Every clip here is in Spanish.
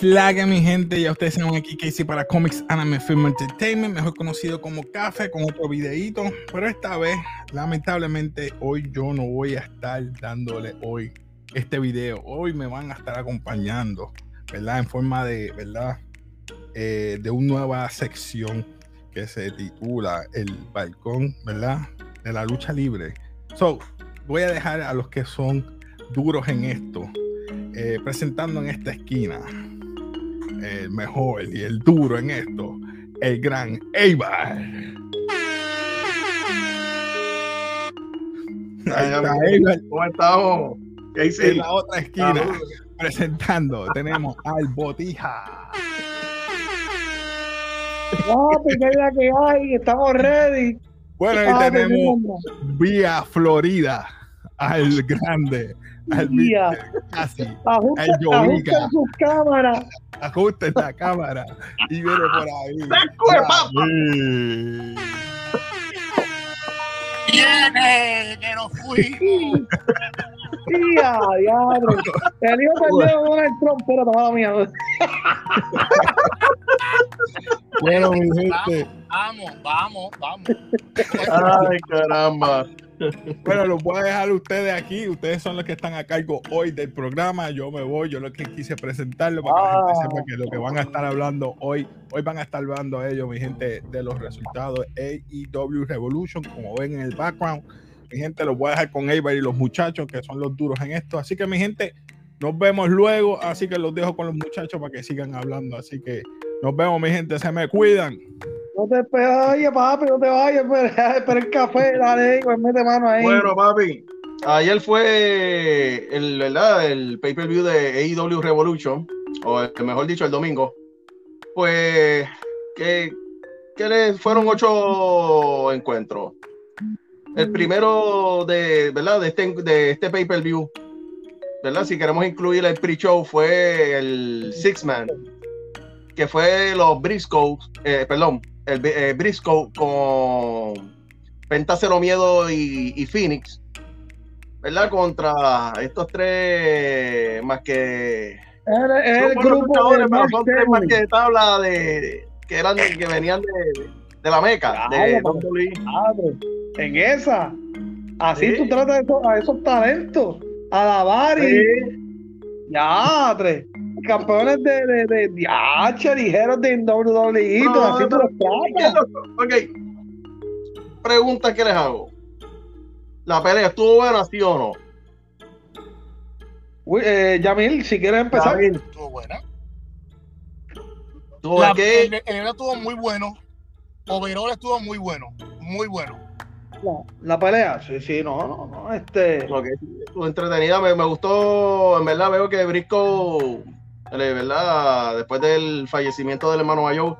que es la que mi gente? Ya ustedes saben aquí Casey para Comics Anime Film Entertainment, mejor conocido como Café, con otro videito. Pero esta vez, lamentablemente, hoy yo no voy a estar dándole hoy este video. Hoy me van a estar acompañando, ¿verdad? En forma de, ¿verdad? Eh, de una nueva sección que se titula El Balcón, ¿verdad? De la lucha libre. So, voy a dejar a los que son duros en esto eh, presentando en esta esquina el mejor y el duro en esto, el gran Eibar. ¿Cómo estamos? En la otra esquina, presentando, tenemos al Botija. que hay, estamos ready. Bueno, y tenemos vía Florida al grande, al casi, ajusta, ajusta su cámara. Ajusta la cámara y viene por ahí. ¡Viene! ¡Que nos fuimos! ¡Tía, diablo! El hijo perdió Donald Trump, pero tomaba mía. bueno, mi gente. Vamos, vamos, vamos. Ay, caramba. Bueno, los voy a dejar ustedes aquí. Ustedes son los que están a cargo hoy del programa. Yo me voy. Yo lo que quise presentarlo para que la gente sepa que lo que van a estar hablando hoy, hoy van a estar hablando ellos, mi gente, de los resultados AEW Revolution, como ven en el background. Mi gente, los voy a dejar con Ava y los muchachos que son los duros en esto. Así que, mi gente, nos vemos luego. Así que los dejo con los muchachos para que sigan hablando. Así que nos vemos, mi gente. Se me cuidan. No te vayas, papi, no te vayas, espera, el café, dale, pues mete mano ahí. Bueno, papi, ayer fue el, ¿verdad? el pay-per-view de AEW Revolution, o mejor dicho, el domingo. Pues, que, que fueron ocho encuentros. El primero de, ¿verdad? de este, de este pay-per-view, ¿verdad? Si queremos incluir el pre-show, fue el Six Man, que fue los Briscoes, eh, perdón, el eh, Briscoe con Pentacero Miedo y, Phoenix, ¿verdad? Contra estos tres más que. El, grupo de más que tabla de, que eran que venían de, de la Meca, de En esa. Así tú tratas a esos talentos. A la Bari. Ya, tres campeones de, de, de, de ligeros de WWE, no, así tú los Ok. Pregunta que les hago. ¿La pelea estuvo buena, sí o no? Uy, eh, Yamil, si quieres empezar. Yamil. Estuvo buena. La, el, el, estuvo muy bueno. Overall estuvo muy bueno. Muy bueno. La, pelea, sí, sí, no, no, no, este. estuvo entretenida, me, me, gustó, en verdad veo que Brisco ¿verdad? Después del fallecimiento del hermano Mayo,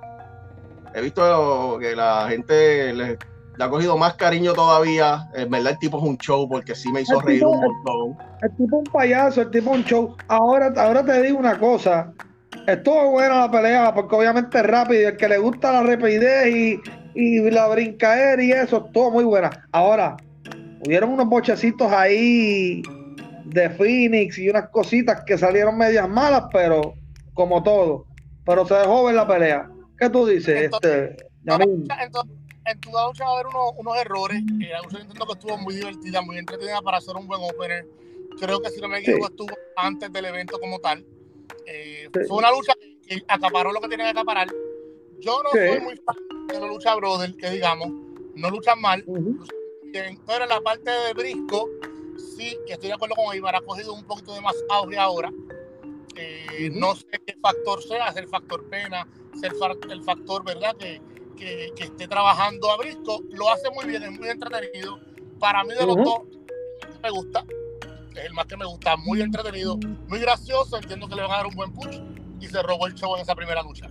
he visto que la gente le, ha cogido más cariño todavía. En verdad, el tipo es un show porque sí me hizo reír un montón. El, tipo es un payaso, el tipo es un show. Ahora, ahora te digo una cosa. Estuvo buena la pelea porque obviamente es rápido. El que le gusta la rapidez y, y la brincaera y eso, todo muy buena. Ahora, hubieron unos bochecitos ahí de Phoenix y unas cositas que salieron medias malas, pero como todo. Pero se dejó ver la pelea. ¿Qué tú dices? este, en tu lucha va a haber unos, unos errores. Eh, yo entiendo que estuvo muy divertida, muy entretenida para hacer un buen opener. Creo que si no me equivoco, estuvo antes del evento como tal. Eh, fue una lucha que acaparó lo que tenía que acaparar. Yo no soy muy fan de la lucha brother, que digamos, no luchan mal, pero en la parte de Brisco sí, estoy de acuerdo con Ibar, ha cogido un poquito de más auge ahora. Eh, no sé qué factor sea, es el factor pena, es el, factor, ¿verdad? Que, que, esté trabajando a Brisco. Lo hace muy bien, es muy entretenido. Para mí, de los dos, me gusta. Es el más que me gusta, muy entretenido, muy gracioso. Entiendo que le van a dar un buen push y se robó el show en esa primera lucha.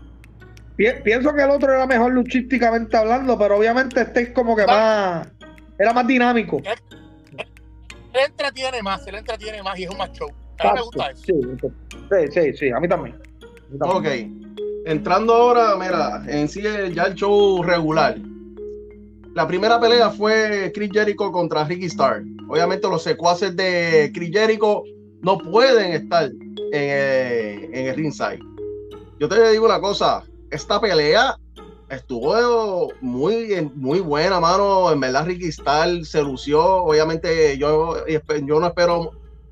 Pienso que el otro era mejor luchísticamente hablando, pero obviamente este es como que más. Era más dinámico él entretiene más, él entretiene más y es un más show. A mí me gusta eso. Sí, sí, sí, a mí también. Ok. Entrando ahora, mira, en sí ya el show regular. La primera pelea fue Chris Jericho contra Ricky Starr. Obviamente los secuaces de Chris Jericho no pueden estar en, el, en el ringside. yo te digo una cosa, esta pelea estuvo muy, muy buena, mano. En verdad, Ricky Starr se lució. Obviamente, yo, yo no espero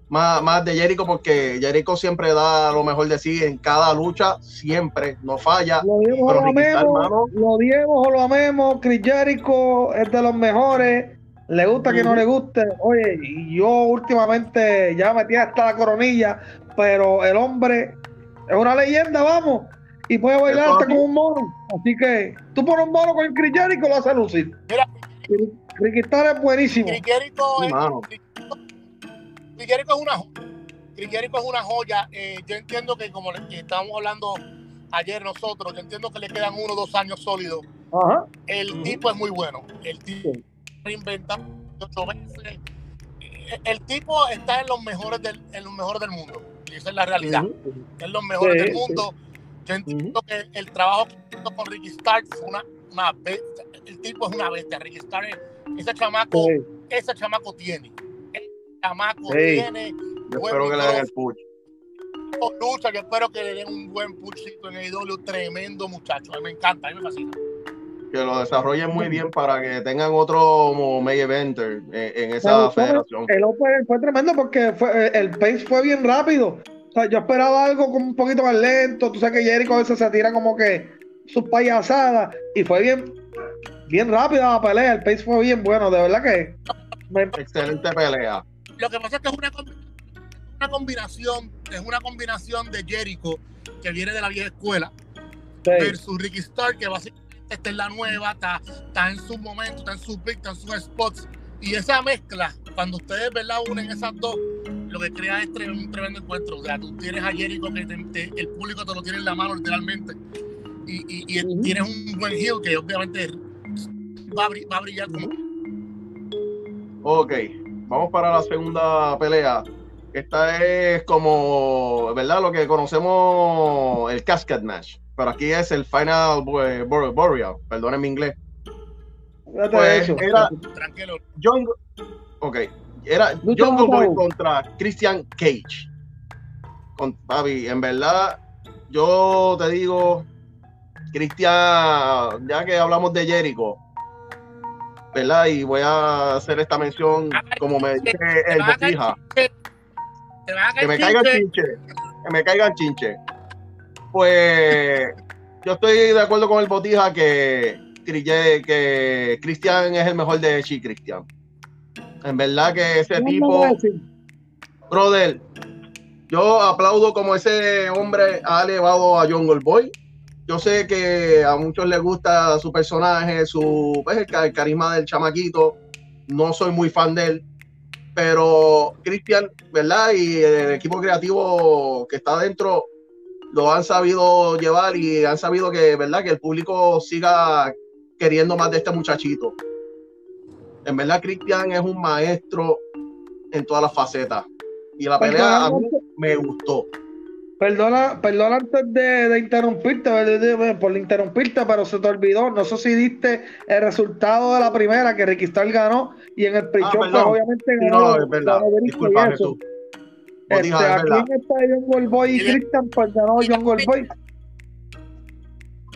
más, más de Jericho porque Jericho siempre da lo mejor de sí en cada lucha, siempre, no falla. Lo diemos o lo amemos, lo diemos o lo amemos. Chris Jericho es de los mejores. Le gusta que no le guste. Oye, yo últimamente ya metí hasta la coronilla, pero el hombre es una leyenda, vamos. Y puede bailar hasta como un mono. Así que tú pones un mono con el Chris Jericho, lo hace lucir. Mira, Ricky es buenísimo. Chris Jericho es, una es una joya. Eh, yo entiendo que como estábamos hablando ayer nosotros, yo entiendo que le quedan uno o dos años sólidos. El tipo es muy bueno. El tipo reinventado ocho veces. El tipo está en los mejores del, en los mejores del mundo. Y esa es la realidad. En los mejores del mundo. Yo entiendo que el trabajo que hizo con Ricky Stark fue una, una bestia. El tipo es una bestia. Ricky Stark, ese chamaco, ese chamaco tiene. Ese chamaco tiene. Yo espero que le den el push. Lucha, yo espero que le den un buen pushito en el IW. Tremendo muchacho. A mí me encanta, a mí me fascina que lo desarrollen muy bien para que tengan otro main eventer en, esa federación. El Open fue tremendo porque fue, el pace fue bien rápido. O sea, yo esperaba algo como un poquito más lento. Tú sabes que Jericho a veces se tira como que sus payasadas y fue bien, bien rápida la pelea. El pace fue bien bueno, de verdad que. Excelente pelea. Lo que pasa es que es una, una combinación, es una combinación de Jericho que viene de la vieja escuela versus Ricky Stark que básicamente esta es la nueva, está, está en su momento, está en su pick, está en sus spots. Y esa mezcla, cuando ustedes ¿verdad? unen esas dos, lo que crea es un tremendo encuentro. O sea, tú tienes a Jericho que el público te lo tiene en la mano literalmente. Y, y, tienes un buen heel que obviamente va a, va a brillar como. Ok, vamos para la segunda pelea. Esta es como, ¿verdad? Lo que conocemos el Cascade Match pero aquí es el Final Boreal, perdonen mi inglés. Pues era Tranquilo. John, ok, era Jungle Boy contra Christian Cage. Con Papi, en verdad, yo te digo, Christian, ya que hablamos de Jericho, ¿verdad? Y voy a hacer esta mención como me dice el botija. Que me caigan chinche. Que me caigan chinche pues yo estoy de acuerdo con el Botija que, que Cristian es el mejor de Chi Cristian. En verdad que ese tipo, brother, yo aplaudo como ese hombre ha elevado a John Boy. Yo sé que a muchos les gusta su personaje, su pues, el, carisma del chamaquito. No soy muy fan de él, pero Cristian, ¿verdad? Y el equipo creativo que está dentro lo han sabido llevar y han sabido que, ¿verdad? Que el público siga queriendo más de este muchachito. En verdad, Cristian es un maestro en todas las facetas. Y la pelea a mí me gustó. Perdona, perdona antes de, interrumpirte, por interrumpirte, pero se te olvidó. No sé si diste el resultado de la primera que Ricky ganó y en el pre ah, pues, obviamente ganó. No, es verdad. Disculpa, Jesús. Este, aquí está John Goldboy y Christian, pues ganó John Goldboy.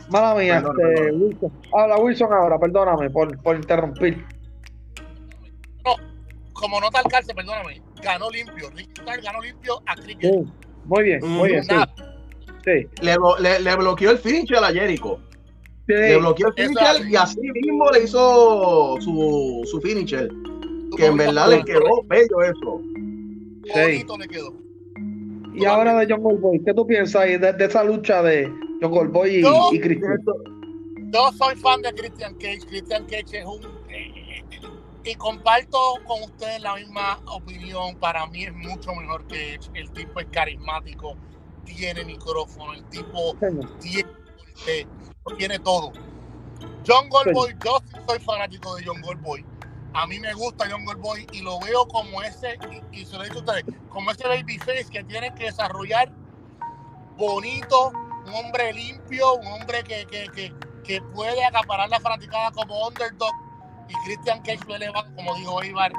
Mala mía, este, Wilson. Habla Wilson ahora, perdóname por, por interrumpir. No, como nota al cárcel, perdóname, ganó limpio. Richard ganó limpio a Cricket. muy bien, muy bien. Sí. sí. Le, le, le, bloqueó el finche a Jericho. Sí. Le bloqueó el finisher y así mismo le hizo su, su finisher. Que en verdad le quedó bello eso. Bonito le quedó. Y ahora de John Goldboy, ¿qué tú piensas de, esa lucha de John Goldboy y, yo, y Christian? Yo soy fan de Christian Cage. Christian Cage es un. Y comparto con ustedes la misma opinión. Para mí es mucho mejor que El tipo es carismático, tiene micrófono, el tipo tiene, tiene todo. John Goldboy, yo soy fanático de John Goldboy a mí me gusta John Goldboy y lo veo como ese, y, se lo he dicho a ustedes, como ese babyface que tiene que desarrollar bonito, un hombre limpio, un hombre que, que, que, puede acaparar la fanaticada como underdog. Y Christian Cage lo eleva, como dijo Ibar,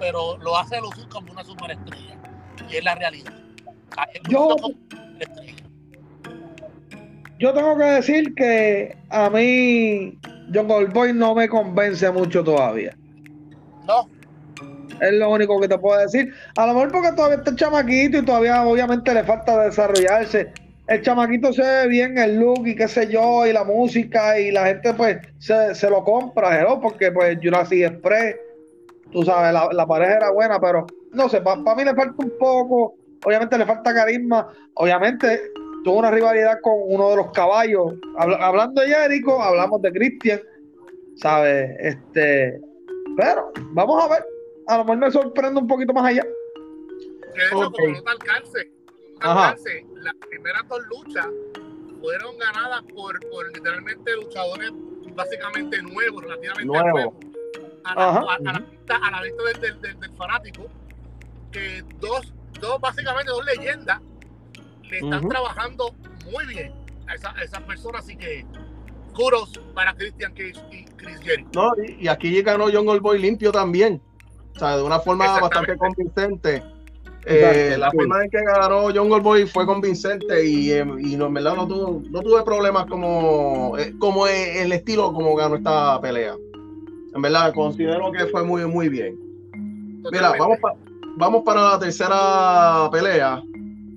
pero lo hace lucir como una superestrella. Y es la realidad. Yo, yo tengo que decir que a mí John Goldboy no me convence mucho todavía. No. Es lo único que te puedo decir. A lo mejor porque todavía está chamaquito y todavía obviamente le falta desarrollarse. El chamaquito se ve bien el look y qué sé yo, y la música, y la gente pues se, lo compra, ¿no? porque pues Jurassic Express, tú sabes, la, pareja era buena, pero no sé, para mí le falta un poco, obviamente le falta carisma, obviamente tuvo una rivalidad con uno de los caballos. hablando de Jericho, hablamos de Christian, ¿sabes? Este, pero vamos a ver. A lo mejor me sorprende un poquito más allá. Hecho, como no te alcance, las primeras dos luchas fueron ganadas por, por literalmente luchadores básicamente nuevos, relativamente nuevos. A la, a, la, vista, a la vista del, del, del, fanático, que dos, dos, básicamente dos leyendas le están trabajando muy bien a, esa, esas personas, así que curos para Christian Cage y Chris Jericho. No, y, aquí ganó John Goldboy limpio también. O sea, de una forma bastante convincente. Eh, la forma en que ganó John Goldboy fue convincente y, eh, y no, en verdad no, tuve problemas como, eh, como el estilo como ganó esta pelea. En verdad, considero que fue muy, muy bien. Mira, vamos, vamos para la tercera pelea.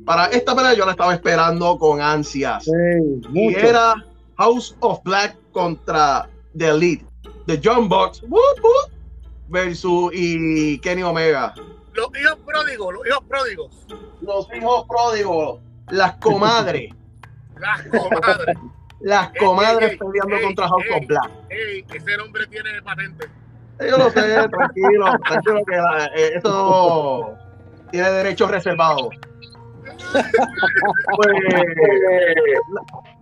Para esta pelea yo la estaba esperando con ansias. y era House of Black contra The Elite. The John Box versus y Kenny Omega. Los hijos pródigos, los hijos pródigos. Los hijos pródigos, las comadres. las comadres. las comadres peleando contra House of Black. ese hombre tiene patente. Yo lo sé, tranquilo, tranquilo que eh, esto tiene derechos reservados. Pues,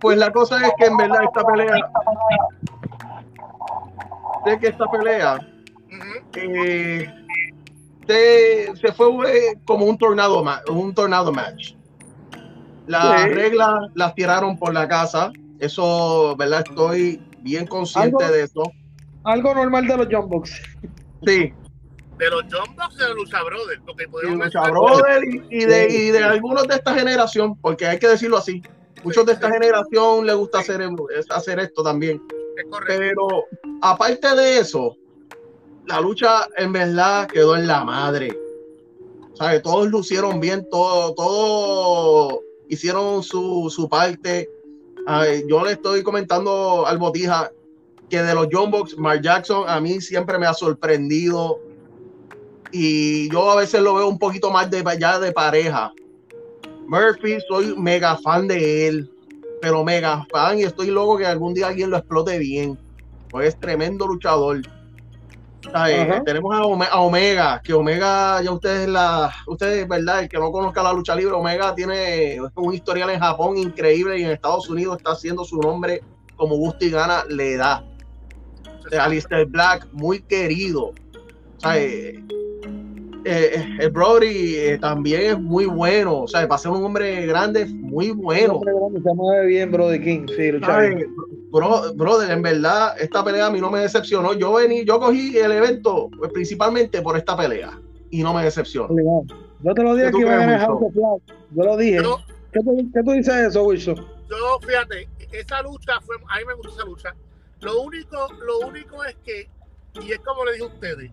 pues, la cosa es que en verdad esta pelea, de que esta pelea eh, se, fue eh, como un tornado, un tornado match. Las reglas las tiraron por la casa. Eso, ¿verdad? Estoy bien consciente de eso. Algo normal de los Jump Sí, de los John Box de los Lucha Brothers. Porque y, de, y de algunos de esta generación, porque hay que decirlo así. Muchos de esta generación les gusta hacer, hacer esto también. Pero aparte de eso, la lucha en verdad quedó en la madre. ¿Sabe? Todos lucieron bien, todo, todo hicieron su, su parte. yo le estoy comentando al Botija que de los John Box, Mark Jackson a mí siempre me ha sorprendido y yo a veces lo veo un poquito más de allá de pareja. Murphy, soy mega fan de él, pero mega fan y estoy loco que algún día alguien lo explote bien. Pues es tremendo luchador. Tenemos a, Omega, que Omega, ya ustedes, la, ustedes, ¿verdad? El que no conozca la lucha libre, Omega tiene un historial en Japón increíble y en Estados Unidos está haciendo su nombre como gusta y gana le da. Alistair Black, muy querido. O eh, el Brody eh, también es muy bueno, o sea, para ser un hombre grande, muy bueno. se mueve bien, Brody King, sí, Bro, brother, en verdad, esta pelea a mí no me decepcionó. Yo vení, yo cogí el evento pues, principalmente por esta pelea y no me decepcionó. Yo te lo dije que iba a ganar House Yo lo dije. ¿Qué, tú, dices de eso, Wilson? Yo, fíjate, esa lucha fue, a mí me gustó esa lucha. Lo único, lo único es que, y es como le dije a ustedes,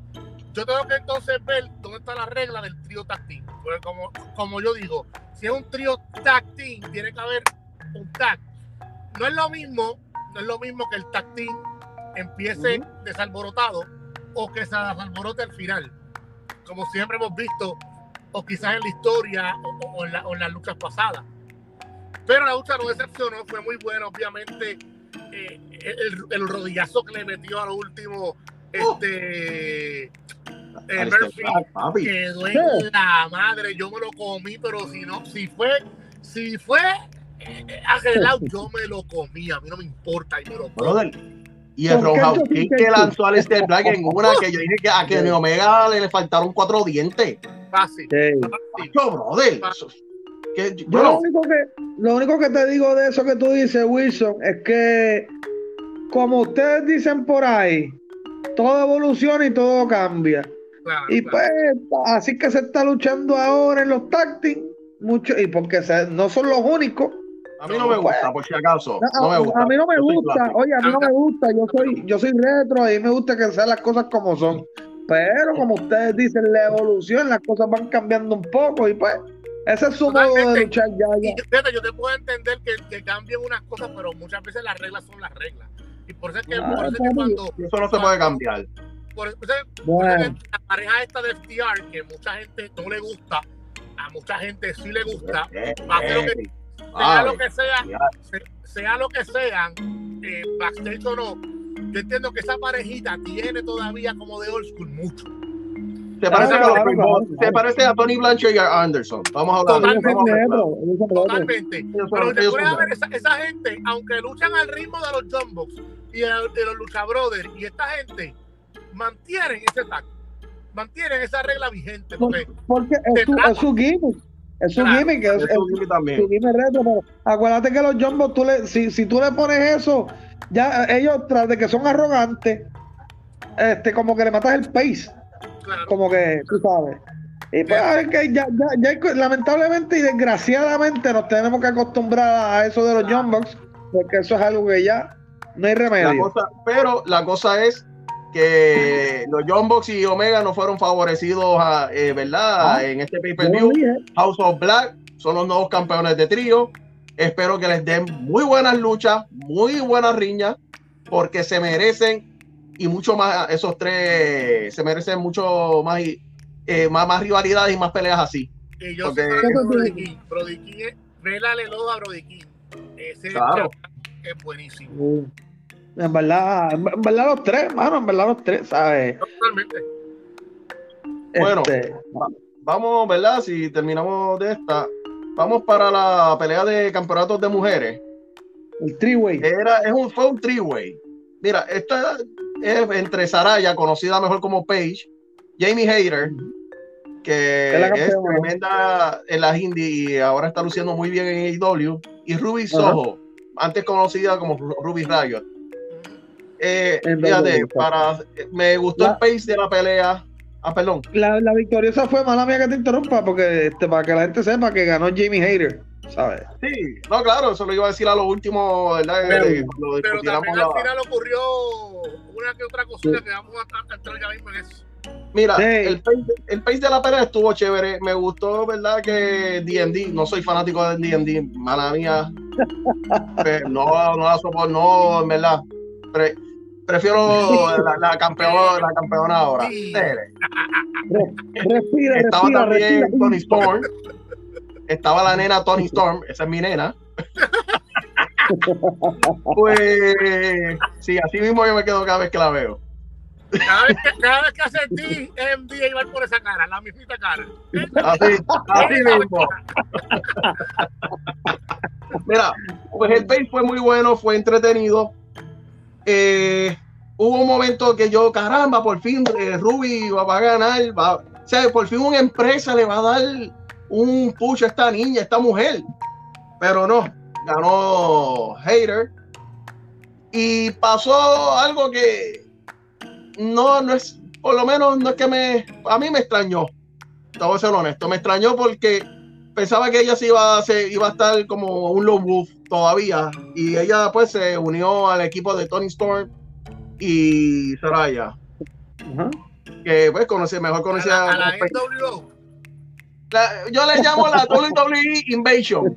yo tengo que entonces ver dónde está la regla del trío tag Porque como, como yo digo, si es un trío tag tiene que haber un tag. No es lo mismo, no es lo mismo que el tag empiece desalborotado o que se desalborote al final. Como siempre hemos visto, o quizás en la historia o, en, las luchas pasadas. Pero la lucha no decepcionó, fue muy buena, obviamente. Eh, el, el, rodillazo que le metió a lo último este el Murphy quedó en la madre. Yo me lo comí, pero si no, si fue, si fue arreglado, yo me lo comí. A mí no me importa. Y, me lo y el Roundhouse que lanzó al Esther Black en una que yo dije que a que Omega le, faltaron cuatro dientes. Fácil. brother. lo, único que, lo único que te digo de eso que tú dices, Wilson, es que como ustedes dicen por ahí, todo evoluciona y todo cambia. y pues así que se está luchando ahora en los táctiles, mucho, y porque no son los únicos, A mí no me gusta, por si acaso. No, me gusta. A mí no me gusta, oye, a mí no me gusta. Yo soy, yo soy retro y me gusta que sean las cosas como son. Pero como ustedes dicen, la evolución, las cosas van cambiando un poco y pues ese es su modo de luchar ya. ya. yo te puedo entender que, que, cambien unas cosas, pero muchas veces las reglas son las reglas. Y por eso es que, por eso, es que cuando. Eso no se puede cambiar. Por, eso, bueno. la pareja esta de FTR, que mucha gente no le gusta, a mucha gente sí le gusta, eh, hace lo que sea lo que sea, sea lo que sea, eh, backstage o no, yo entiendo que esa parejita tiene todavía como de old school mucho. ¿Te parece, a, parece a Tony Blanchard y a Anderson? Vamos a hablar Totalmente. Totalmente. Pero te puedes ver esa, esa, gente, aunque luchan al ritmo de los Jumbox y de, los Lucha Brothers, y esta gente mantienen ese tacto, mantienen esa regla vigente. Porque, porque es, su, es su gimmick es un gimmick, es, es, un también. retro, acuérdate que los Jumbo, tú le, si, si tú le pones eso, ya ellos tras de que son arrogantes, este, como que le matas el pace. Como que, tú sabes. Y pues que ya, ya, ya, lamentablemente y desgraciadamente nos tenemos que acostumbrar a eso de los Jumbox, porque eso es algo que ya no hay remedio. pero la cosa es que los John Box y Omega no fueron favorecidos, a, eh, ¿verdad? Ah, en este pay-per-view. House of Black son los nuevos campeones de trío. Espero que les den muy buenas luchas, muy buenas riñas, porque se merecen y mucho más, esos tres se merecen mucho más, eh, más, más rivalidades y más peleas así. Y yo porque, sé Brody King, Brody King, Brody King. Ese claro. es buenísimo. Uh. En verdad, en verdad los tres, mano, en verdad los tres, ¿sabes? Totalmente. Bueno, este, vamos, ¿verdad? Si terminamos de esta, vamos para la pelea de campeonatos de mujeres. El three-way. Era, es un, fue un three-way. Mira, esta es entre Saraya, conocida mejor como Paige, Jamie Hayter, que es, tremenda en las indie y ahora está luciendo muy bien en AEW, y Ruby Soho, antes conocida como Ruby Riot. Eh, fíjate, para, me gustó el pace de la pelea. Ah, perdón. La, la, victoriosa fue, mala mía que te interrumpa, porque este, para que la gente sepa que ganó Jamie Hayter, ¿sabes? Sí, no, claro, eso lo iba a decir a lo último, ¿verdad? Pero, pero también al final ocurrió una que otra cosita que vamos a, entrar ya mismo en eso. Mira, el, pace, el pace de la pelea estuvo chévere. Me gustó, ¿verdad? Que DD, no soy fanático de DD, mala mía. no, no la soporto, no, en verdad. Pero, Prefiero la, la, campeona, la campeona ahora. Respira, Estaba también Tony Storm. Estaba la nena Tony Storm, esa es mi nena. pues sí, así mismo yo me quedo cada vez que la veo. Cada vez que, cada vez que hace ti, MD iba por esa cara, la mismita cara. Así, así mismo. Mira, pues el base fue muy bueno, fue entretenido eh, hubo un momento que yo, caramba, por fin eh, Ruby va, a ganar, o sea, por fin una empresa le va a dar un push a esta niña, a esta mujer. Pero no, ganó Hater. Y pasó algo que no, no es, por lo menos no es que me, a mí me extrañó. Te voy a ser honesto, me extrañó porque pensaba que ella se iba a, se iba a estar como un low wolf todavía. Y ella pues se unió al equipo de Tony Storm y Saraya. Que pues conoce, mejor conocía. A la, yo le llamo la WWE Invasion.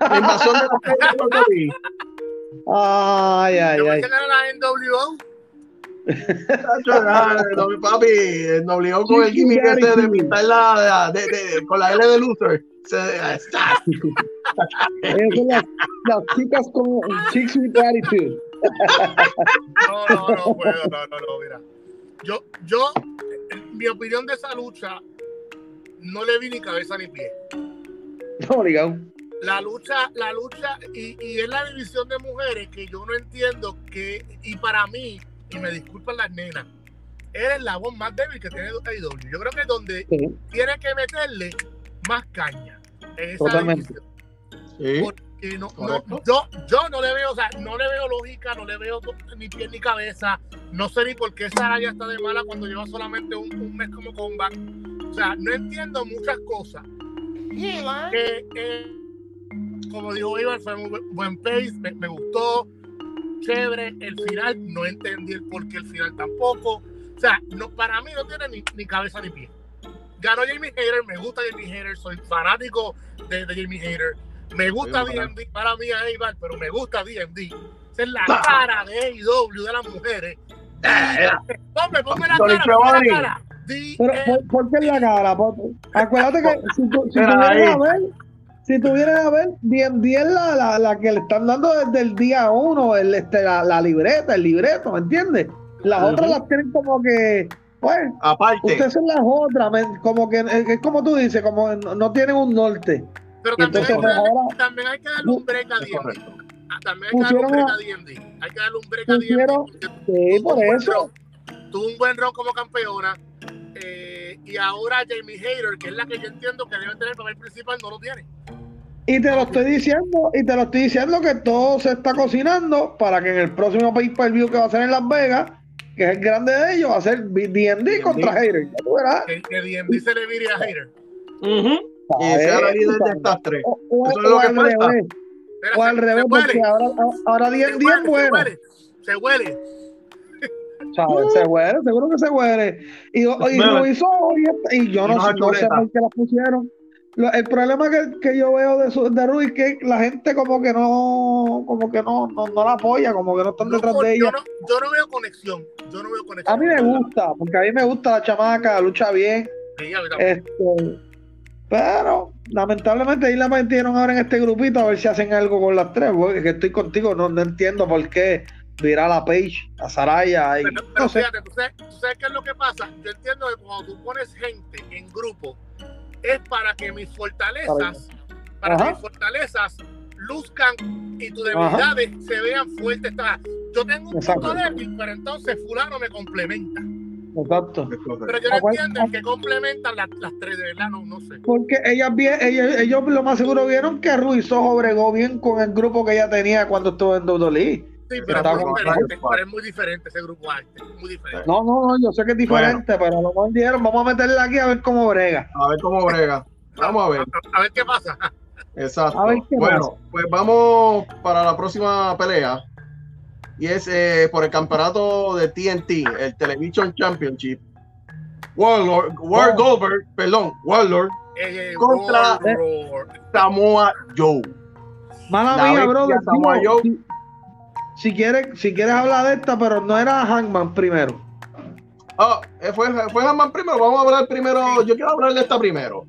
La invasión de la WWE. Ay, ay, ay. la NWO? Papi, me obligó con el gimmick este de pintar la, de, de, con la L de Luther. Se, las, las chicas con chicks with attitude. No, no, no puedo, no, no, no, mira. Yo, yo, mi opinión de esa lucha, no le vi ni cabeza ni pie. No, digamos. La lucha, la lucha, y, y es la división de mujeres que yo no entiendo que, y para mí, y me disculpan las nenas, eres la voz más débil que tiene AEW. Yo creo que es donde tiene que meterle más caña. En esa Totalmente. Porque no, yo, yo no le veo, o sea, no le veo lógica, no le veo ni pie ni cabeza. No sé ni por qué Saraya está de mala cuando lleva solamente un, mes como comeback. O sea, no entiendo muchas cosas. Que, eh, como dijo Iván, fue muy buen pace, me, gustó, chévere. El final, no entendí el por qué el final tampoco. O sea, no, para mí no tiene ni, ni cabeza ni pie. Ganó Jamie Hater, me gusta Jamie Hater, soy fanático de, de Jamie Hater. Me gusta DMD, para mí es Iván, pero me gusta DMD. Esa es la ah. cara de AEW de las mujeres. Ponme, ponme la cara, ponme la cara. Pero, ¿por, qué la cara? Acuérdate que si, a ver, si tuvieras a ver, bien, bien la, la, la, que le están dando desde el día uno, el, este, la, la libreta, el libreto, ¿me entiendes? Las otras las tienen como que, pues, aparte. Ustedes son las otras, como que, es como tú dices, como no, tienen un norte. Pero también, hay, que darle, también hay que darle un break a D&D. Ah, también hay que darle un break a D&D. Hay que darle un break a D&D. Sí, por eso. Tuvo un buen rol como campeona y ahora Jamie Hater, que es la que yo entiendo que debe tener el papel principal, no lo tiene. Y te lo estoy diciendo, y te lo estoy diciendo que todo se está cocinando para que en el próximo pay per view que va a ser en Las Vegas, que es el grande de ellos, va a ser D&D contra Hater. Que, que D&D se le vire a Hater. Y sea la líder de estas tres. O, Eso es lo que falta. o al revés, porque ahora, ahora D&D es bueno. Se huele se huele, seguro que se huele. Y, y lo hizo hoy, y yo no, sé, no sé por qué la pusieron. el problema que, que yo veo de, su, de Ruiz es que la gente como que no como que no, no, no la apoya, como que no están detrás de ella. Yo no, yo no, veo conexión, yo no veo conexión. A mí me gusta, porque a mí me gusta la chamaca, lucha bien. este, pero lamentablemente ahí la metieron ahora en este grupito a ver si hacen algo con las tres, porque que estoy contigo, no, no entiendo por qué virar a Page, a Saraya. Y, pero, fíjate, ¿tú sabes, qué es lo que pasa? Yo entiendo que cuando tú pones gente en grupo, es para que mis fortalezas, para que mis fortalezas luzcan y tus debilidades se vean fuertes. Yo tengo un punto débil, pero entonces fulano me complementa. Exacto. Pero yo no ah, entiendo ah. que complementan las, las, tres, de verdad, no, no sé. Porque ellas, ellos, ellos lo más seguro vieron que Ruiz obregó bien con el grupo que ella tenía cuando estuvo en WWE. Sí, pero, es muy, diferente, ese grupo arte, muy diferente. No, no, no, yo sé que es diferente, pero lo dijeron, vamos a meterla aquí a ver cómo brega. A ver cómo brega. Vamos a ver. A, ver qué pasa. Exacto. bueno, pues vamos para la próxima pelea. Y es eh, por el campeonato de TNT, el Television Championship. Warlord, War Goldberg, perdón, Warlord, eh, contra Samoa Joe. Mala mía, brother. Samoa Joe si quieres, si quieres hablar de esta, pero no era Hangman primero. Ah, oh, fue, fue Hangman primero. Vamos a hablar primero. Yo quiero hablar de esta primero.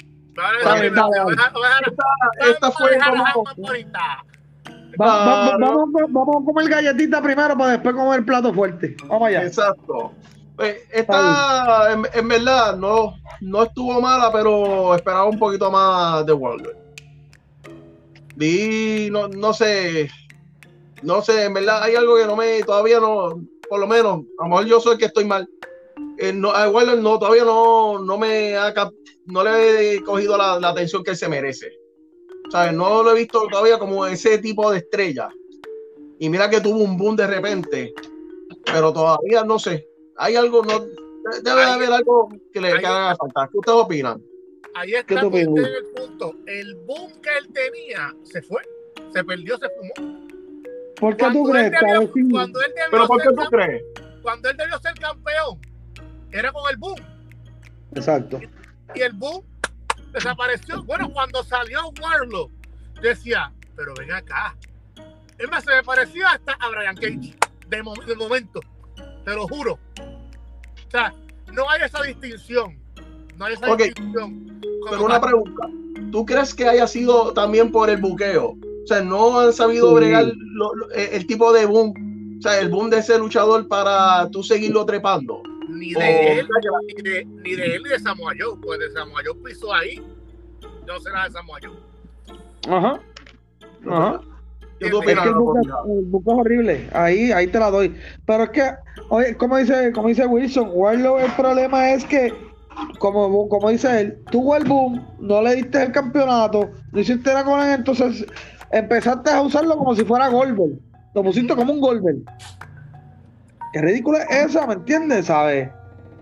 esta, fue como. vamos, vamos, a comer galletita primero para después comer el plato fuerte. Vamos allá. Exacto. Pues, esta, en, en, verdad, no, no estuvo mala, pero esperaba un poquito más de World. Vi, no, no sé, no sé, en verdad hay algo que no me, todavía no, por lo menos, a lo mejor yo soy el que estoy mal. Eh, no, a no, todavía no, no me ha, no le he cogido la, atención que él se merece. ¿Sabes? No lo he visto todavía como ese tipo de estrella. Y mira que tuvo un boom de repente, pero todavía no sé. Hay algo, no, debe haber algo que le haga falta. ¿Qué ustedes opinan? Ahí está el punto. El boom que él tenía se fue, se perdió, se fumó. ¿Por qué tú crees? cuando él debió ¿Pero por qué tú crees? Cuando él debió ser campeón, era con el boom. Exacto. Y, el boom desapareció. Bueno, cuando salió Warlock, decía, pero ven acá. Es más, se me parecía hasta a Brian Cage, de, momento. Te lo juro. O sea, no hay esa distinción. No hay esa distinción. Pero una pregunta. ¿Tú crees que haya sido también por el buqueo? O sea, no han sabido bregar eh, el tipo de boom, o sea, el boom de ese luchador para tú seguirlo trepando. Ni de, él, ni de, ni de él ni de Samoa Joe, pues de Samoa Joe pisó ahí, no será de Samoa Joe. Ajá. Ajá. el, buque, es horrible, ahí, ahí te la doy. Pero es que, oye, como dice, como dice Wilson, Warlock, el problema es que, como, como dice él, tuvo el boom, no le diste el campeonato, no hiciste la con él, entonces empezaste a usarlo como si fuera Goldberg. Lo pusiste como un Goldberg. Qué ridícula es esa, ¿me entiendes? ¿Sabes?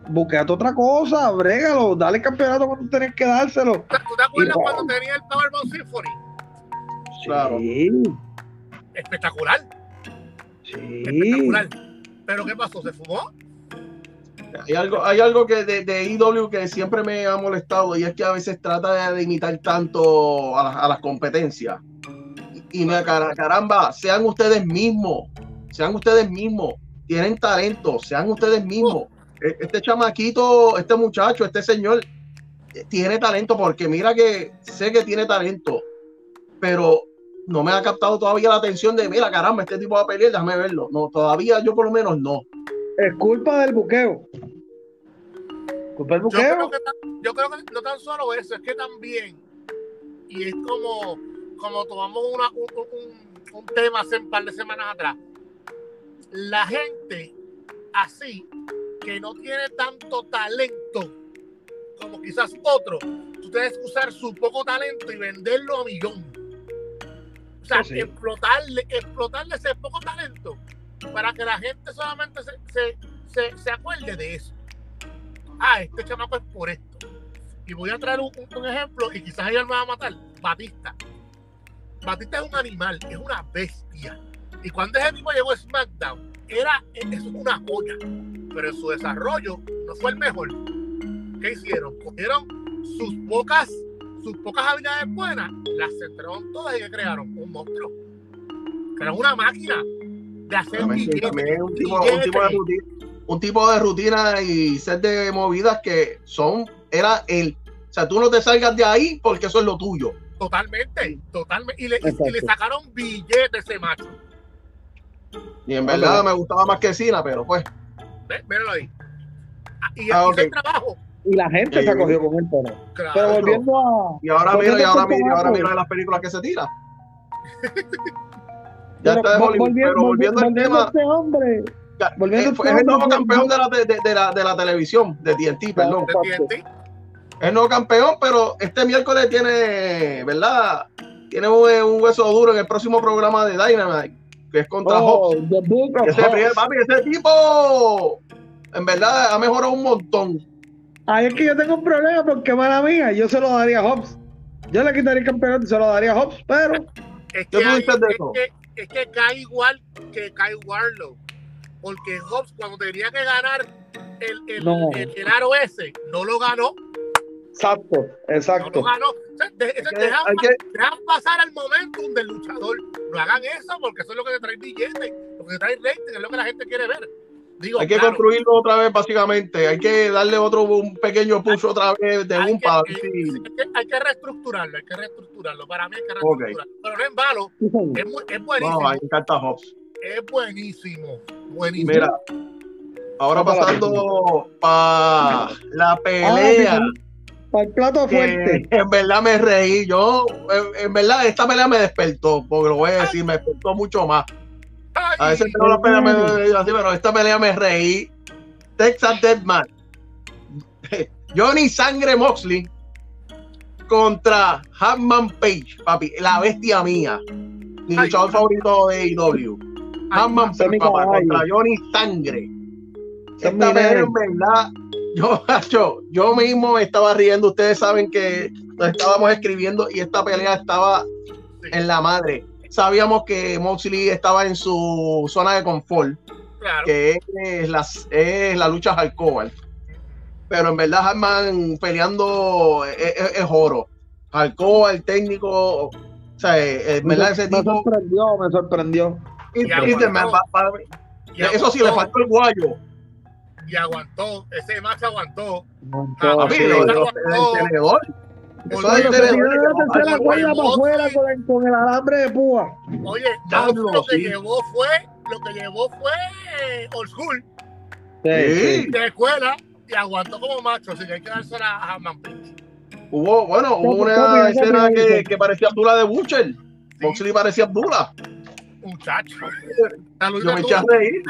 Busquete otra cosa, brégalo, dale campeonato cuando tenés que dárselo. ¿Tú te acuerdas cuando tenía el Powerbomb Symphony? Claro. Espectacular. Sí. Espectacular. Pero ¿qué pasó? ¿Se fumó? Hay algo, hay algo que de, de IW que siempre me ha molestado y es que a veces trata de imitar tanto a, la- a las competencias. Y me cara- caramba, sean ustedes mismos, sean ustedes mismos, tienen talento, sean ustedes mismos. E- Este chamaquito, este muchacho, este señor eh, tiene talento porque mira que sé que tiene talento, pero no me ha captado todavía la atención de, mira, caramba, este tipo va a pelear, déjame verlo. No, todavía yo por lo menos no. Es culpa del buqueo. Culpa del Yo creo, buqueo. que, yo creo que no tan solo eso, es que también, y es como, como tomamos una, un, un- un tema hace un par de semanas atrás, la gente así, que no tiene tanto talento como quizás otro, tú tienes que usar su poco talento y venderlo a millón. O sea, sí. explotarle, explotarle ese poco talento para que la gente solamente se, se, se, se acuerde de eso. Ah, este chamaco es por esto. Y voy a traer un, un- un ejemplo y quizás ella me va a matar. Batista. Batista es un animal, es una bestia. Y cuando ese tipo llegó a SmackDown, era, es una joya. Pero en su desarrollo no fue el mejor. ¿Qué hicieron? Cogieron sus pocas, sus pocas habilidades buenas, las centraron todas y ¿qué crearon? Un monstruo. Crearon una máquina de hacer También, billetes. también un, tipo, un tipo de billetes. rutina, un tipo de rutina y set de movidas que son, era el, o sea, tú no te salgas de ahí porque eso es lo tuyo. Totalmente, totalmente. Y le, y- y le sacaron billetes ese macho. Y en verdad me gustaba más que Cena, pero pues, Ve, Míralo ahí. Ah, Y Ah, hizo ok. el trabajo. Y la gente Sí. se acogió con él, pero. Claro. Pero volviendo a. y ahora mira, y al ahora mira, y ahora mira las películas que se tira. ya pero está de vol- Hollywood, volviendo, pero volviendo al volviendo a tema, este hombre. ya, volviendo eh, al fue- es el nuevo campeón de la, de, de- de la, de la televisión, de TNT, perdón. de TNT. Es el nuevo campeón, pero este miércoles tiene, ¿verdad? Tiene un, un hueso duro en el próximo programa de Dynamite, que es contra Oh, Hobbs. Ese, Hobbs. primer- papi, ese tipo, en verdad, ha mejorado un montón. Ahí es que yo tengo un problema porque, mala mía, yo se lo daría a Hobbs. Yo le quitaría el campeonato y se lo daría a Hobbs, pero Es ¿Qué que, hay- es que- es que cae igual que Kyle Warlow. Porque Hobbs, cuando tenía que ganar el, el, No. el, el aro ese, no lo ganó. Exacto, No exacto. ganó. O sea, de- de- que- dejan, hay que- dejan pasar el momentum del luchador. No hagan eso porque eso es lo que te trae billetes, lo que te trae rating, es lo que la gente quiere ver. Digo, Hay que claro, construirlo otra vez, básicamente. Hay que darle otro un pequeño push otra vez de un para eh, sí. hay que- hay que reestructurarlo, hay que reestructurarlo. Para mí hay que reestructurarlo. Pero no es malo, es, muy- es buenísimo. No, ahí encanta Hobbs. Es buenísimo. Buenísimo. Mira, ahora Para la pasando para la pelea. sí, Para el plato fuerte. en verdad me reí. Yo, en, en verdad, esta pelea me despertó, porque lo voy a decir, me despertó mucho más. A veces tengo la pelea me así, pero esta pelea me reí. Texas Deadman. Johnny Sangre Moxley contra Hatman Page, papi, la bestia mía. Mi luchador favorito de AEW. ay, Hatman ese es mi Page, papá, contra Johnny Sangre. Esta pelea en verdad, yo, yo, yo mismo me estaba riendo. Ustedes saben que nos estábamos escribiendo y esta pelea estaba en la madre. Sabíamos que Moxley estaba en su zona de confort, Claro. que es la, es la lucha hardcore. Pero en verdad, Hartman peleando es, es- es oro. Hardcore, el técnico, o sea, en Me, verdad ese me tipo. sorprendió, me sorprendió. y- y pa- Y eso sí, le faltó el guayo. Y aguantó. Ese match aguantó. Sí. el tenedor. Eso es la cuerda para afuera con el, con el alambre de púa. Oye, Diablo, Moxley lo que sí. llevó fue, lo que llevó fue old school Sí. de escuela y aguantó como macho, así que hay que dársela a Hammond. Hubo, bueno, hubo una escena que, que parecía Abdullah de Butcher. Moxley parecía Abdullah. Muchacho. Yo me eché a reír.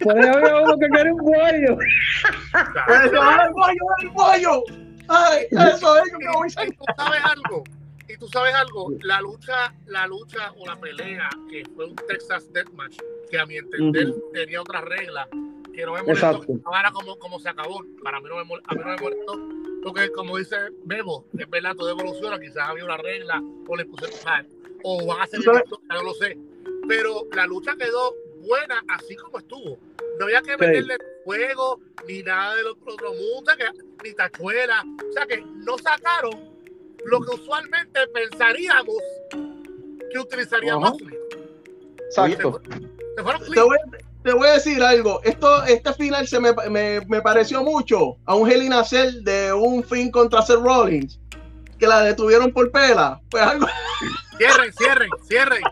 Por ahí había uno que quería un cuello. Eso, ¡Ay, guayo, ay, guayo! ¡Ay, eso es! Yo me voy a tú sabes algo, y tú sabes algo, la lucha, la lucha o la pelea que fue un Texas Deathmatch, que a mi entender tenía otras reglas, que no me molestó, que ahora como, como se acabó, para mí no me, a mí no me molestó, porque como dice Bebo, es verdad, todo evoluciona, quizás había una regla o le puse, o van a ser no lo sé. Pero la lucha quedó buena así como estuvo. No había que meterle fuego ni nada de los otros mundos, ni tachuela. O sea que no sacaron lo que usualmente pensaríamos que utilizaríamos. Exacto. te, voy, a decir algo. Esto, este final se me, me, me pareció mucho a un Hell in de un fin contra Seth Rollins que la detuvieron por pela. Pues algo. Cierren, cierren, cierren.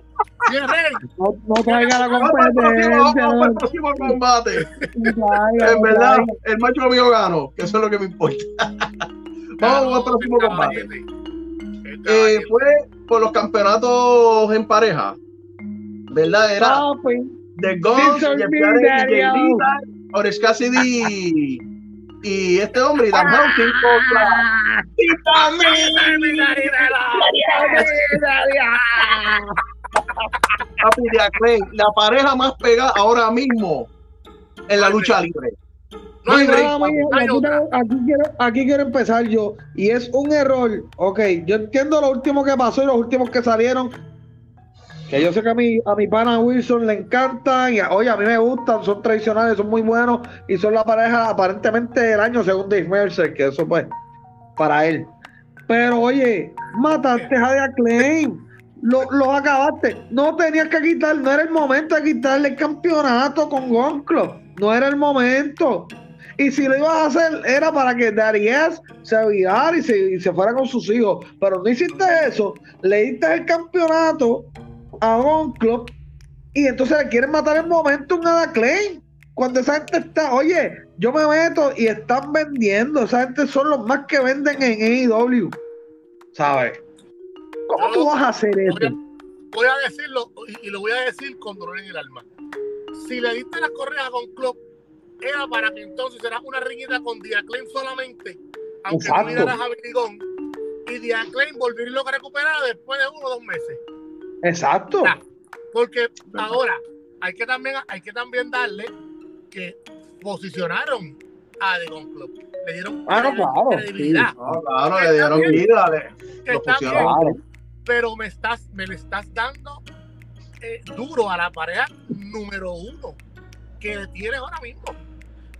Cierren. No, no traiga la competencia. Vamos al próximo combate. en verdad, el macho mío ganó, que eso es lo que me importa. vamos al próximo combate. Eh, fue por los campeonatos en pareja. ¿Verdad? Era The Guns, Jeff Jarrett y Orange Cassidy y este hombre, Dan Housen, la pareja más pegada ahora mismo en la lucha libre. No hay aquí, quiero, aquí quiero empezar yo. Y es un error. Ok, yo entiendo lo último que pasó y los últimos que salieron que yo sé que a mi, a mi pana Wilson le encantan y oye, a mí me gustan, son tradicionales, son muy buenos y son la pareja aparentemente del año según Dave Mercer, que eso pues para él. Pero oye, mataste a The Acclaim, lo, acabaste. No tenías que quitar, no era el momento de quitarle el campeonato con Gonclo, no era el momento. Y si lo ibas a hacer, era para que Darius se olvidara y se, y se fuera con sus hijos. Pero no hiciste eso, le diste el campeonato a un club y entonces le quieren matar el momento a Clay. Cuando esa gente está, oye, yo me meto y están vendiendo, esa gente son los más que venden en AEW. ¿Sabes? ¿Cómo tú vas a hacer eso? Voy a, decirlo y, lo voy a decir con dolor en el alma. Si le diste las correas con Club, era para que entonces era una riñita con Diaclaim solamente, aunque no miraras a Billy y Diaclaim volverlo a recuperar después de uno o dos meses. Exacto. porque ahora hay que también hay que también darle que posicionaron a The Gun Club. Le dieron ah, claro, credibilidad. claro, le dieron vida. pero me estás, me le estás dando eh, duro a la pareja número uno que tienes ahora mismo.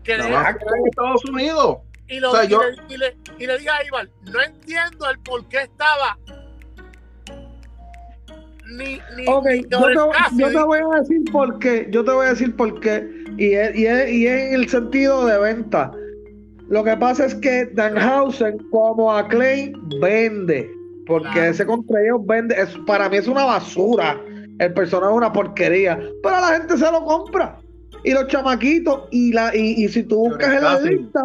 Que no, en Estados Unidos. Y, lo, y, le, y, le, y, le, diga a Iván, no entiendo el por qué estaba ni, yo, te, voy a decir por qué, yo te voy a decir por qué, y es, y y en el sentido de venta. Lo que pasa es que Danhausen, como a Clay, vende, porque ese contra ellos vende, es, para mí es una basura, el personaje es una porquería, pero la gente se lo compra. Y los chamaquitos, y la y, y si tú buscas en la lista,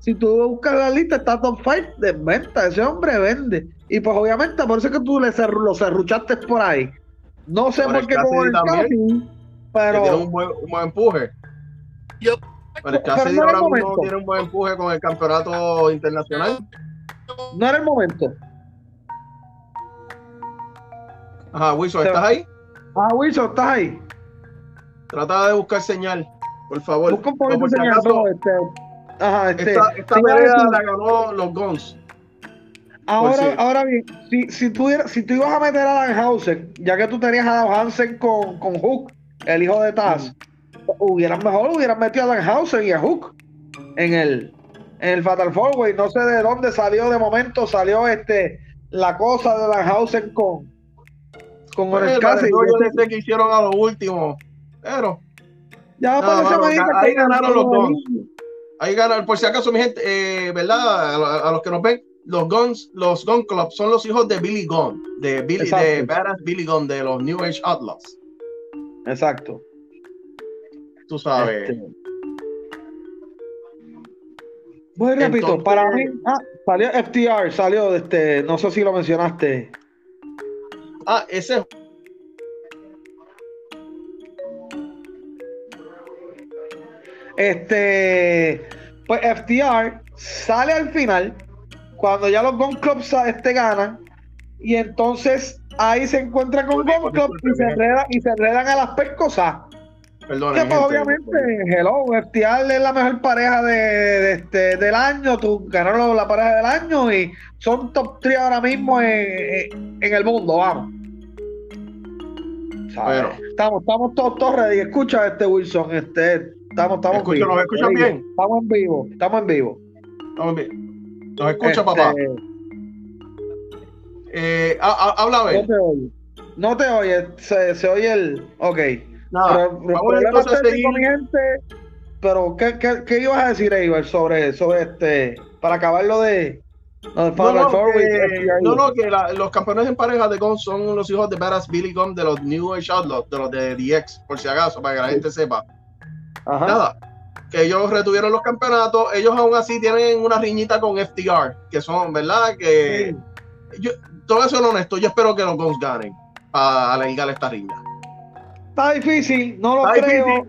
si tú buscas la lista, está top 5 de venta, ese hombre vende. Y pues obviamente por eso es que tú le lo cerruchaste por ahí. No sé por, qué con el pero... Tiene un buen, un buen empuje. Yo... Pero el Casi ahora mismo tiene un buen empuje con el campeonato internacional. No era el momento. Ajá, Wilson, ¿estás ahí? Ah, Wilson, ¿estás ahí? Trata de buscar señal, por favor. Busca un poquito de señal, este, Ajá, este, esta, esta pelea la ganó los Guns. Ahora, ahora bien, si, si, tú, si tú ibas a meter a Danhausen, ya que tú tenías a Dan Hansen con, con Hook, el hijo de Taz, hubieran mejor hubieran metido a Danhausen y a Hook en el, en el Fatal Four Way. No sé de dónde salió de momento, salió este la cosa de Danhausen con con pues, el caso. Yo sé que hicieron a lo último, pero ya ahí ganaron los dos. Ahí ganaron, por si acaso, mi gente, eh, ¿verdad? a los que nos ven, los Guns, los Gun Club son los hijos de Billy Gunn, de Billy, de Badass Billy Gunn, de los New Age Outlaws. Exacto. Tú sabes. Este... Bueno, repito, para mí, ah, salió FTR, salió, este, no sé si lo mencionaste. Ah, ese Este, pues FTR sale al final cuando ya los Gun Clubs este, ganan, y entonces ahí se encuentra con Gun Club y se, enredan, y se enredan a las pescosas. Perdón. Que pues, obviamente, hello, FTR es la mejor pareja de, este, del año, tú ganaron la pareja del año y son top 3 ahora mismo en, el mundo, vamos. Bueno. Estamos, estamos todos, todos ready. Escucha este Wilson, este, estamos, estamos Escucha, ¿Nos escuchan bien? Estamos en vivo, estamos en vivo. Estamos en vivo. ¿Nos escucha, papá? Este, eh, habla a ver. No te oye. No te oye, se, se oye el. Ok. Nada, pero, mi gente, pero ¿qué, qué, qué ibas a decir, Eibar, sobre, sobre este. Para acabar lo de. No, no, que, no, no, que la, los campeones en pareja de GOM son los hijos de Badass Billy Gunn de los New Age Outlaws, de los de DX, por si acaso, para que la gente sepa. Ajá. Nada, que ellos retuvieron los campeonatos, ellos aún así tienen una riñita con FTR, que son, ¿verdad? Que yo, todo eso es honesto, yo espero que los Guns ganen para alegar esta riña. Está difícil, no lo creo.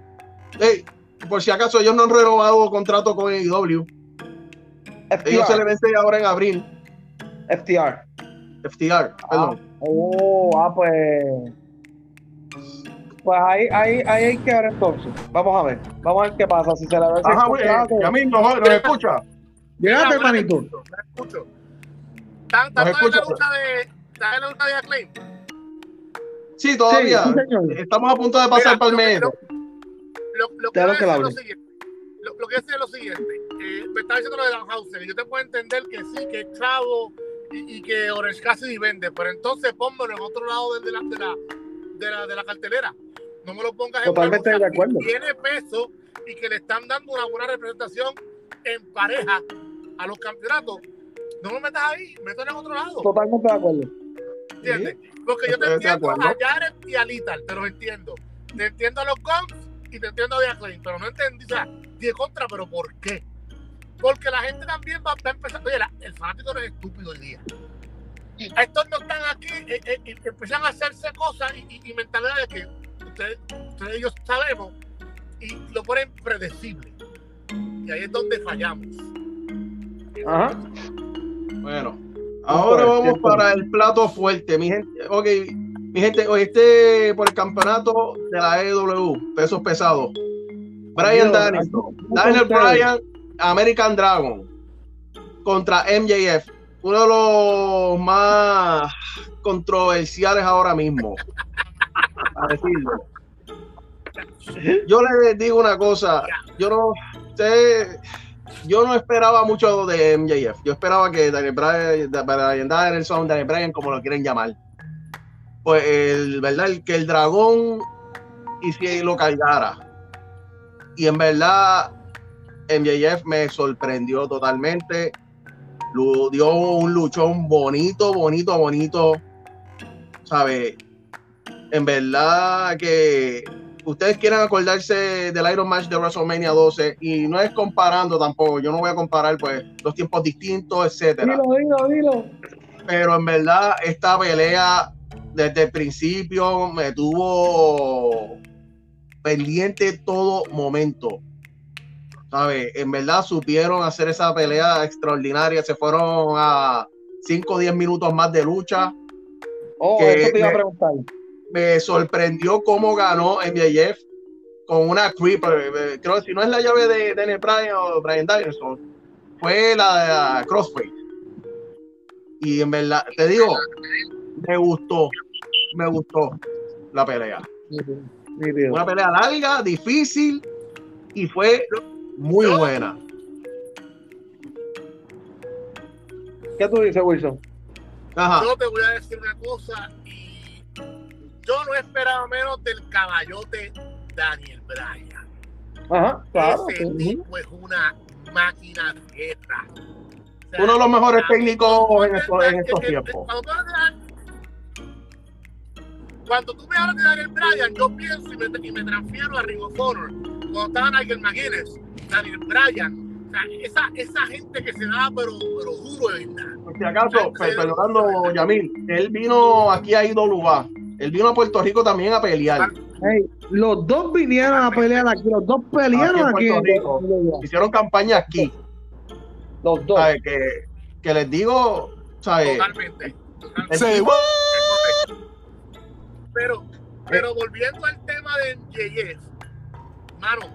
por si acaso ellos no han renovado contrato con AEW. Ellos se le vence ahora en abril. FTR. FTR, perdón. Ah, oh, ah, pues. Pues ahí, ahí, ahí hay que ver entonces. Vamos a ver. Vamos a ver qué pasa. Si se le vence. Ajá, muy Ya mismo, nos escucha. Llegaste, hermanito. Me escucho. ¿Están en la lucha de. ¿Están en la Acclaim? Sí, todavía. Estamos a punto de pasar para el medio. Lo, lo, que voy a lo siguiente. Lo, lo, que es lo siguiente. Eh, me está diciendo lo de Danhausen. Y yo te puedo entender que sí, que es chavo y, y, que Orange Cassidy vende. Pero entonces pónmelo en otro lado de la, de la, de la, de la cartelera. No me lo pongas Totalmente en de acuerdo. Tiene peso y que le están dando una buena representación en pareja a los campeonatos. No me metas ahí, mételo en otro lado. Totalmente de acuerdo. ¿Entiendes? Porque yo te entiendo a Jared y a Lital, te los entiendo. Te entiendo a los Guns y te entiendo a Acclaim, pero no entendí, o sea, de contra, pero ¿por qué? Porque la gente también va, a empezar. Oye, el fanático no es estúpido hoy día. Estos no están aquí, eh, eh, empiezan a hacerse cosas y, y, mentalidades que ustedes, ustedes ellos sabemos y lo ponen predecible. Y ahí es donde fallamos. Ajá. Bueno, ahora vamos para el plato fuerte, mi gente. Ok, mi gente, hoy este por el campeonato de la EW, pesos pesados. Brian Danielson, Daniel Bryan, American Dragon contra MJF, uno de los más controversiales ahora mismo. Decirlo. Yo les digo una cosa, yo no sé yo no esperaba mucho de MJF. Yo esperaba que Daniel Bryan, Brian Danielson, Daniel Bryan, como lo quieren llamar, pues el verdad que el dragón y si lo cargara. Y en verdad, MJF me sorprendió totalmente. Dio un luchón bonito, bonito, bonito. ¿Sabe? En verdad que ustedes quieran acordarse del Iron Match de WrestleMania 12 y no es comparando tampoco, yo no voy a comparar pues los tiempos distintos, etcétera. Dilo, dilo, dilo. Pero en verdad esta pelea desde el principio me tuvo pendiente todo momento. ¿Sabe? En verdad supieron hacer esa pelea extraordinaria, se fueron a 5 o 10 minutos más de lucha. Oh, eso te iba a preguntar me sorprendió cómo ganó MJF con una creeper. Eh, creo que si no es la llave de Daniel Bryan o Brian Danielson, fue la de Crossfade. Y en verdad, te digo, me gustó, me gustó la pelea. Una pelea larga, difícil y fue muy buena. ¿Qué tú dices, Wilson? Yo te voy a decir una cosa yo no esperaba menos del caballote Daniel Bryan. Ajá, claro. Ese tipo es una máquina de guerra. Uno de los mejores técnicos en, estos, tiempos. Cuando tú, me hablas de Daniel Bryan, yo pienso y me, y me transfiero a Ring of Honor. Cuando estaba Nigel McGuinness, Daniel Bryan, o sea, esa, esa gente que se da pero, pero duro de verdad. Por si acaso, perdonando Yamil, él vino aquí a IWA él vino a Puerto Rico también a pelear. los dos vinieron a pelear aquí, los dos pelearon aquí. Hicieron campaña aquí. Los dos. Que, que, les digo, ¿sabes? Totalmente. Pero, pero volviendo al tema de MJF, mano,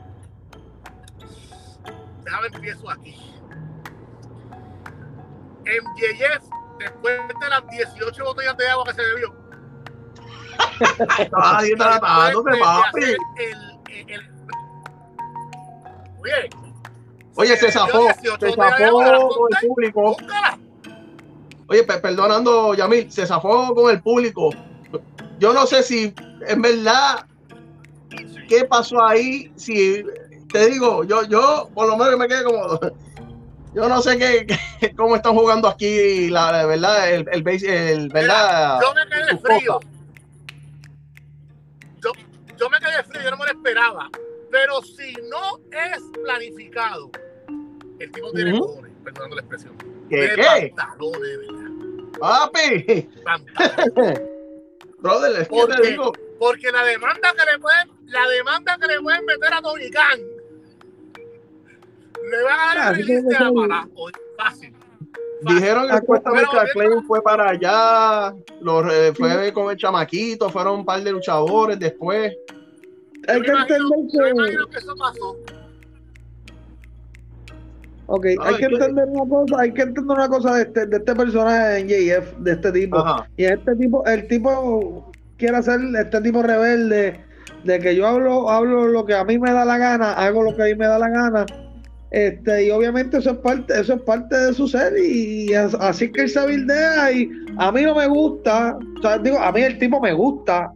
déjame empiezo aquí. MJF, después de las 18 botellas de agua que se bebió, Nadie tratándote, papi. Oye, Oye, se zafó, se zafó con el público. Oye, perdonando, Yamil, se zafó con el público. Yo no sé si en verdad qué pasó ahí. Si te digo, yo, yo por lo menos me quedé como. Yo no sé qué, cómo están jugando aquí, la, verdad, el, el, el verdad. Yo me quedé frío. Yo, me quedé frío, yo no me lo esperaba. Pero si no es planificado, el tipo tiene uh -huh. perdonando la expresión. ¿Qué? ¿Qué? Pantalones, Papi. Pantalones. Brother, es que te digo. Porque la demanda que le pueden, la demanda que le pueden meter a Tony Khan le va a dar el release de la mala. Fácil. Dijeron que supuestamente a Clay fue para allá, lo, eh, fue con el chamaquito, fueron un par de luchadores después. Hay que entender que... que eso pasó. Ok, Ay, hay que entender una cosa, hay que entender una cosa de este, de este personaje en JF, de este tipo. Ajá. Y este tipo, el tipo quiere hacer este tipo rebelde, de que yo hablo, hablo lo que a mí me da la gana, hago lo que a mí me da la gana. Este, y obviamente eso es parte, eso es parte de su ser, y, y así que él se bildea, y a mí no me gusta, o sea, digo, a mí el tipo me gusta,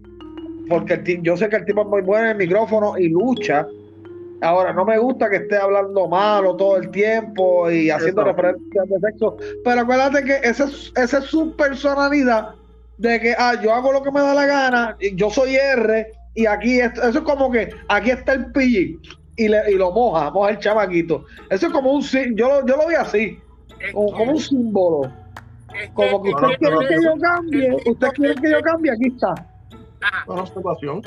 porque el, yo sé que el tipo es muy bueno en el micrófono y lucha. Ahora, no me gusta que esté hablando malo todo el tiempo y haciendo Eso. referencias de sexo, pero acuérdate que esa es, esa es su personalidad de que, ah, yo hago lo que me da la gana, y yo soy R, y aquí, es, eso es como que aquí está el PG y, le, y lo moja, moja el chamaquito. Eso es como un, yo lo, yo lo vi así, como, como un símbolo. Como que usted quiere que yo cambie, usted quiere que yo cambie, aquí está. Una observación.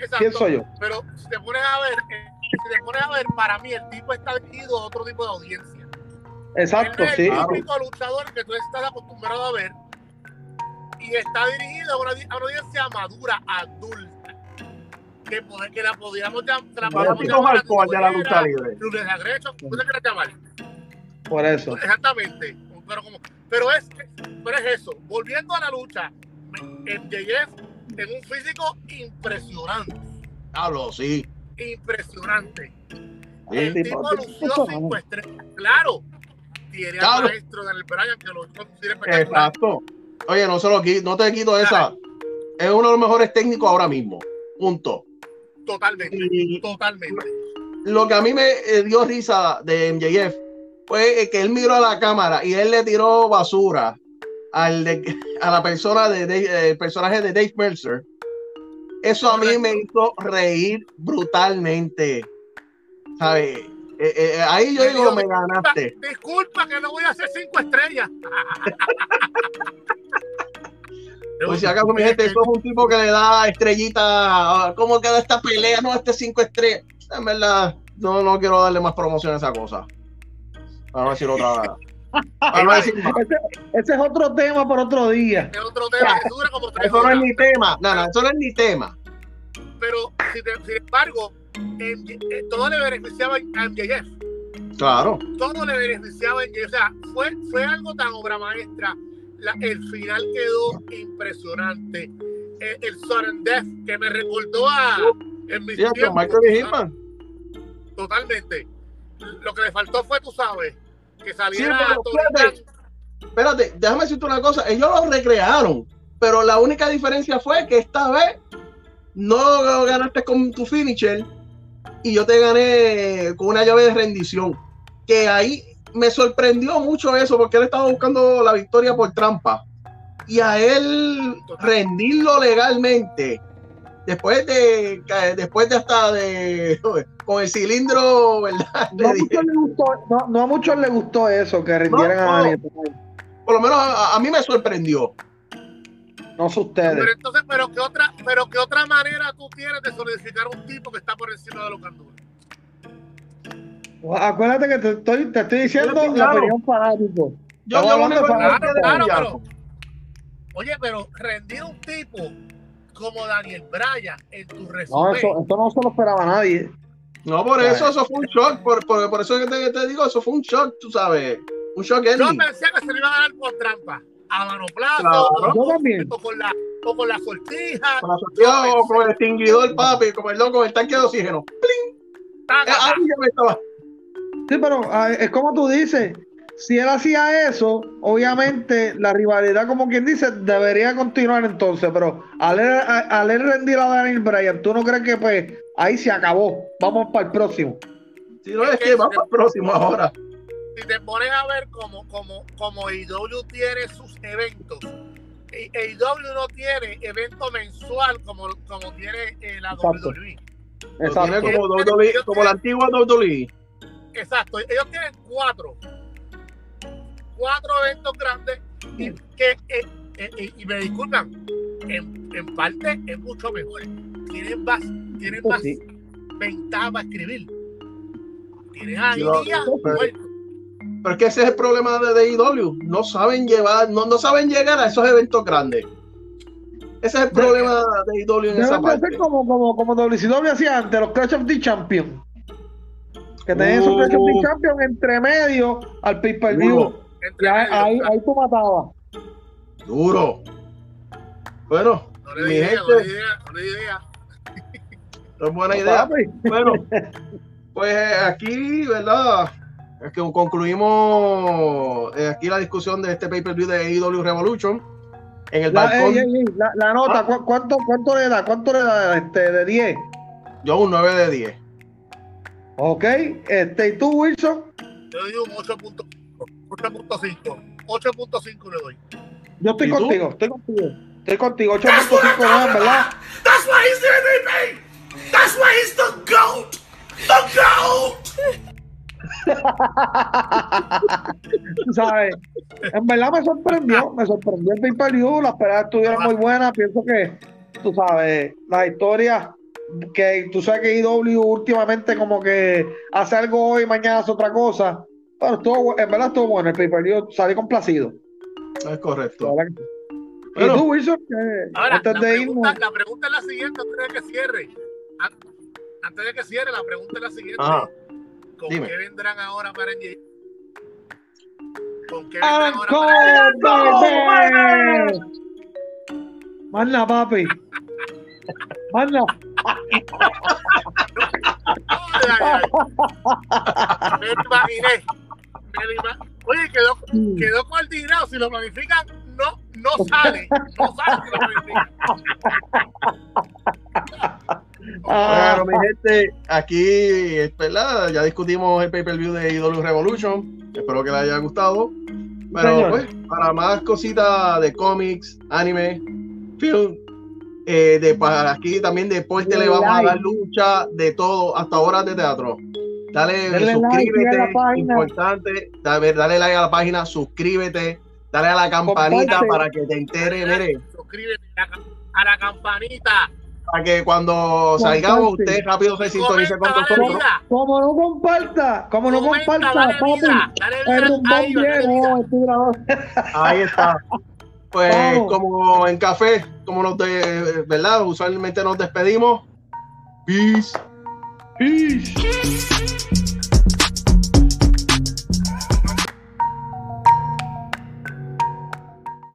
Exacto. ¿Quién soy yo? Pero si te pones a ver, eh, si te pones a ver, para mí el tipo está dirigido a otro tipo de audiencia. Exacto, es sí. El típico luchador que tú estás acostumbrado a ver y está dirigido a una, a una audiencia madura, adulta. Que, que la podríamos llamar. alcohol de la lucha libre. Lunes de agreso, ¿cómo se quiere llamar? Por eso. Exactamente. Pero, como, pero, es, pero es eso. Volviendo a la lucha, MJF en un físico impresionante. Hablo, sí. Impresionante. El sí, tipo lució cinco estrellas. Claro. Tiene claro. al maestro del Brian que lo hizo Exacto. Oye, no, se lo, no te quito esa. Es uno de los mejores técnicos ahora mismo. Punto. Totalmente. Y totalmente. Lo que a mí me dio risa de MJF fue que él miró a la cámara y él le tiró basura al de, a la persona de, de, el personaje de Dave Mercer, eso a mí me hizo reír brutalmente. ¿Sabes? Eh, eh, ahí yo digo, me ganaste. Disculpa que no voy a hacer cinco estrellas. Pues si acaso, mi gente, eso es un tipo que le da estrellita. ¿Cómo queda esta pelea? No, este cinco estrellas. En verdad, no, no quiero darle más promoción a esa cosa. Para no decir otra vez. ese, ese, es otro tema para otro día. Es otro tema. Eso, dura como tres eso no es mi tema. No, no, eso no es mi tema. Pero, sin, sin embargo, en, en, todo le beneficiaba a MJF. Claro. Todo le beneficiaba a MJF. O sea, fue, fue algo tan obra maestra. La, el final quedó impresionante. El, el Sudden Death que me recordó a. En mis sí, tiempos, Michael Hitman. Totalmente. Lo que le faltó fue, tú sabes, que saliera sí, espérate, déjame decirte una cosa, ellos lo recrearon, pero la única diferencia fue que esta vez no ganaste con tu finisher y yo te gané con una llave de rendición, que ahí me sorprendió mucho eso, porque él estaba buscando la victoria por trampa, y a él rendirlo legalmente, después de después de hasta de con el cilindro, ¿verdad? No a, muchos le gustó, no, no a muchos le gustó eso, que rindieran no, no. a alguien. Por lo menos a, a, mí me sorprendió. No sé ustedes. Pero entonces, pero qué otra, pero qué otra manera tú tienes de solidificar un tipo que está por encima de los candules. Acuérdate que te estoy, te estoy diciendo claro. la opinión fanático. Yo, yo hablando claro, claro, pero, oye, pero rendir un tipo como Daniel Bryan en tu resumen. No, eso, eso no se lo esperaba nadie. No, por eso, eso fue un shock. Por, por, por eso que te, te, digo, eso fue un shock, tú sabes. Un shock Yo pensé que se le iba a dar por trampa. A mano plazo. Claro. Yo también. Con la, o con la sortija. Con la sortija o con el extinguidor, papi, como el loco el tanque de oxígeno. ¡Pling! Eh, ahí ya me estaba. Sí, pero ah, es como tú dices, si él hacía eso, obviamente la rivalidad, como quien dice, debería continuar entonces, pero al él, rendir a Daniel Bryan, ¿tú no crees que pues ahí se acabó? Vamos para el próximo. Si no es, que, vamos para el próximo ahora. Si te pones a ver como, como, como IW tiene sus eventos, IW no tiene evento mensual como, como tiene eh, la WWE. Exacto. Tiene como, WWE, como la antigua WWE. Exacto, ellos tienen cuatro. Cuatro eventos grandes y que eh, eh, eh, y me disculpan en, en, parte es mucho mejor. Tienen más tienen más ventaja para escribir. Tienen ahí pero, pero, es que ese es el problema de DIW no saben llevar no, no saben llegar a esos eventos grandes. Ese es el problema de IW en esa parte. como, como, como WCW hacía antes, los Clash of the Champion. Que of the uh. Champion entre medio al pay per view ahí, ahí, tú matabas. Duro. Bueno, no le mi idea, gente. No le idea, no le idea. es buena idea. Bueno, pues eh, aquí, ¿verdad? Es que concluimos eh, aquí la discusión de este pay-per-view de AEW Revolution. En el la, balcón. la, nota, ah. ¿cuánto, ¿cuánto le da? ¿Cuánto le da este, de 10? Yo un 9 de 10. Ok, este, ¿y tú, Wilson? Yo digo un 8.5. 8.5. 8.5 le doy. Yo estoy contigo, estoy contigo. Estoy contigo, 8.5 no, ¿verdad? That's why he's the MVP. That's why he's the GOAT. The GOAT. Tú sabes, en verdad me sorprendió, me sorprendió el pay per las peleas estuvieron muy buenas, pienso que, tú sabes, la historia que tú sabes que IW últimamente como que hace algo hoy, mañana hace otra cosa, bueno, estuvo, en verdad estuvo bueno. El pay per salí complacido. Es correcto. ¿Y tú, Wilson? Ahora, antes la, de pregunta, la pregunta es la siguiente, antes de que cierre. Antes de que cierre, la pregunta es la siguiente. ¿Con qué vendrán ahora para el ¿Con qué vendrán ahora para el Manda, papi. Manda. Me imaginé Oye, quedó, quedó coordinado. Si lo planifican, no, no sale. No sale si lo planifican. Bueno, mi gente, aquí, ¿verdad? Ya discutimos el pay-per-view de Idol Revolution. Espero que les haya gustado. Pero, pues, para más cositas de cómics, anime, film, eh, de para aquí también deporte le vamos a dar lucha de todo, hasta horas de teatro. Dale, suscríbete, importante, dale, dale, like a la página, suscríbete, dale a la campanita para que te entere, mire. Suscríbete a la campanita. Para que cuando salgamos usted rápido se sintonice con nosotros. Como no comparta, como no comparta, papi, ahí está. Pues como en café, como nos de, ¿verdad? Usualmente nos despedimos. Peace. Peace.